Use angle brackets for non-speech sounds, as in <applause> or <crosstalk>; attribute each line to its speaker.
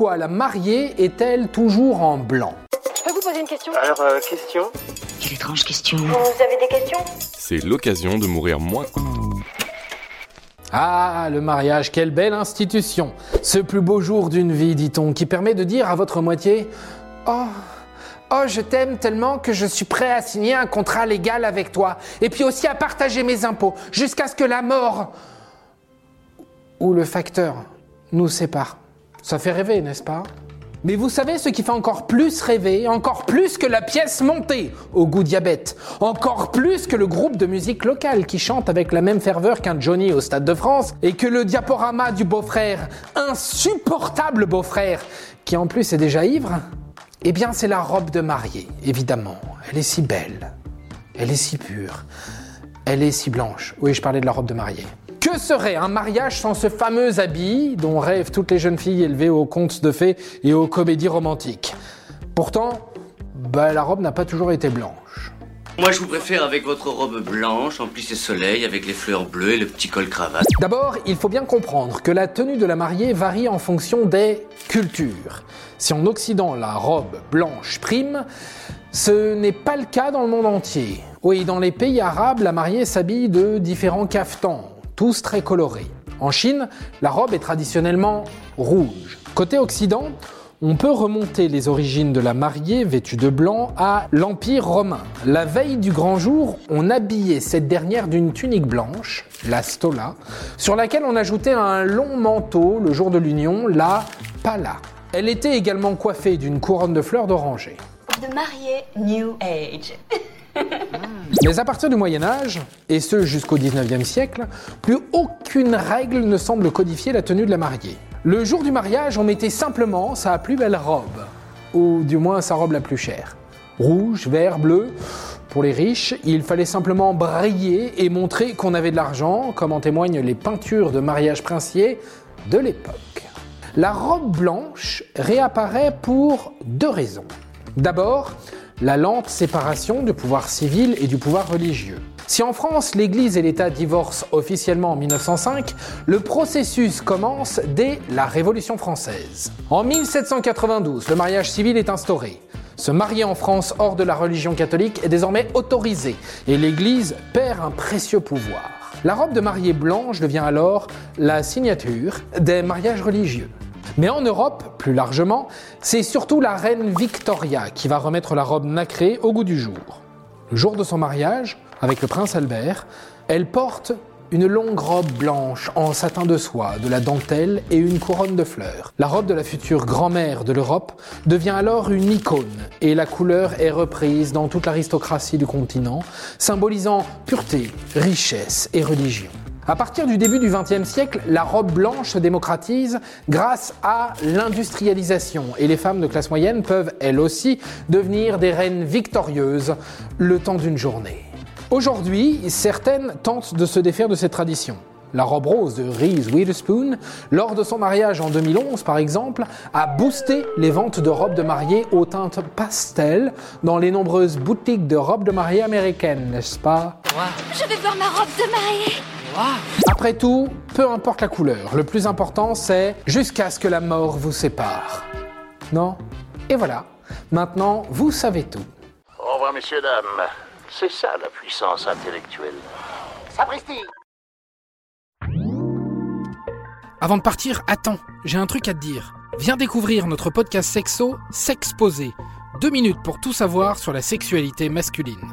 Speaker 1: Pourquoi la mariée est-elle toujours en blanc
Speaker 2: Je peux vous poser une question?
Speaker 3: Alors, euh, question?
Speaker 4: Quelle étrange question.
Speaker 2: Vous avez des questions?
Speaker 5: C'est l'occasion de mourir moins.
Speaker 1: Ah, le mariage, quelle belle institution Ce plus beau jour d'une vie, dit-on, qui permet de dire à votre moitié Oh, oh, je t'aime tellement que je suis prêt à signer un contrat légal avec toi, et puis aussi à partager mes impôts, jusqu'à ce que la mort ou le facteur nous sépare. Ça fait rêver, n'est-ce pas? Mais vous savez ce qui fait encore plus rêver, encore plus que la pièce montée au goût diabète, encore plus que le groupe de musique locale qui chante avec la même ferveur qu'un Johnny au Stade de France, et que le diaporama du beau-frère, insupportable beau-frère, qui en plus est déjà ivre Eh bien c'est la robe de mariée, évidemment. Elle est si belle, elle est si pure, elle est si blanche. Oui, je parlais de la robe de mariée. Que serait un mariage sans ce fameux habit dont rêvent toutes les jeunes filles élevées aux contes de fées et aux comédies romantiques? Pourtant, bah, la robe n'a pas toujours été blanche.
Speaker 6: Moi, je vous préfère avec votre robe blanche, en plus et soleil, avec les fleurs bleues et le petit col cravate.
Speaker 1: D'abord, il faut bien comprendre que la tenue de la mariée varie en fonction des cultures. Si en Occident la robe blanche prime, ce n'est pas le cas dans le monde entier. Oui, dans les pays arabes, la mariée s'habille de différents caftans, très colorés. En Chine, la robe est traditionnellement rouge. Côté Occident, on peut remonter les origines de la mariée vêtue de blanc à l'Empire romain. La veille du grand jour, on habillait cette dernière d'une tunique blanche, la stola, sur laquelle on ajoutait un long manteau le jour de l'union, la pala. Elle était également coiffée d'une couronne de fleurs d'oranger.
Speaker 4: Mariée New Age. <laughs>
Speaker 1: Mais à partir du Moyen Âge, et ce jusqu'au 19e siècle, plus aucune règle ne semble codifier la tenue de la mariée. Le jour du mariage, on mettait simplement sa plus belle robe, ou du moins sa robe la plus chère. Rouge, vert, bleu. Pour les riches, il fallait simplement briller et montrer qu'on avait de l'argent, comme en témoignent les peintures de mariage princier de l'époque. La robe blanche réapparaît pour deux raisons. D'abord, la lente séparation du pouvoir civil et du pouvoir religieux. Si en France l'Église et l'État divorcent officiellement en 1905, le processus commence dès la Révolution française. En 1792, le mariage civil est instauré. Se marier en France hors de la religion catholique est désormais autorisé et l'Église perd un précieux pouvoir. La robe de mariée blanche devient alors la signature des mariages religieux. Mais en Europe, plus largement, c'est surtout la reine Victoria qui va remettre la robe nacrée au goût du jour. Le jour de son mariage, avec le prince Albert, elle porte une longue robe blanche en satin de soie, de la dentelle et une couronne de fleurs. La robe de la future grand-mère de l'Europe devient alors une icône et la couleur est reprise dans toute l'aristocratie du continent, symbolisant pureté, richesse et religion. À partir du début du XXe siècle, la robe blanche se démocratise grâce à l'industrialisation et les femmes de classe moyenne peuvent elles aussi devenir des reines victorieuses le temps d'une journée. Aujourd'hui, certaines tentent de se défaire de cette tradition. La robe rose de Reese Witherspoon, lors de son mariage en 2011 par exemple, a boosté les ventes de robes de mariée aux teintes pastel dans les nombreuses boutiques de robes de mariée américaines, n'est-ce pas?
Speaker 2: Je vais voir ma robe de mariée
Speaker 1: Après tout, peu importe la couleur, le plus important c'est jusqu'à ce que la mort vous sépare. Non? Et voilà, maintenant vous savez tout.
Speaker 7: Au revoir, messieurs, dames. C'est ça la puissance intellectuelle.
Speaker 3: Sapristi
Speaker 1: Avant de partir, attends, j'ai un truc à te dire. Viens découvrir notre podcast sexo, S'exposer. Deux minutes pour tout savoir sur la sexualité masculine.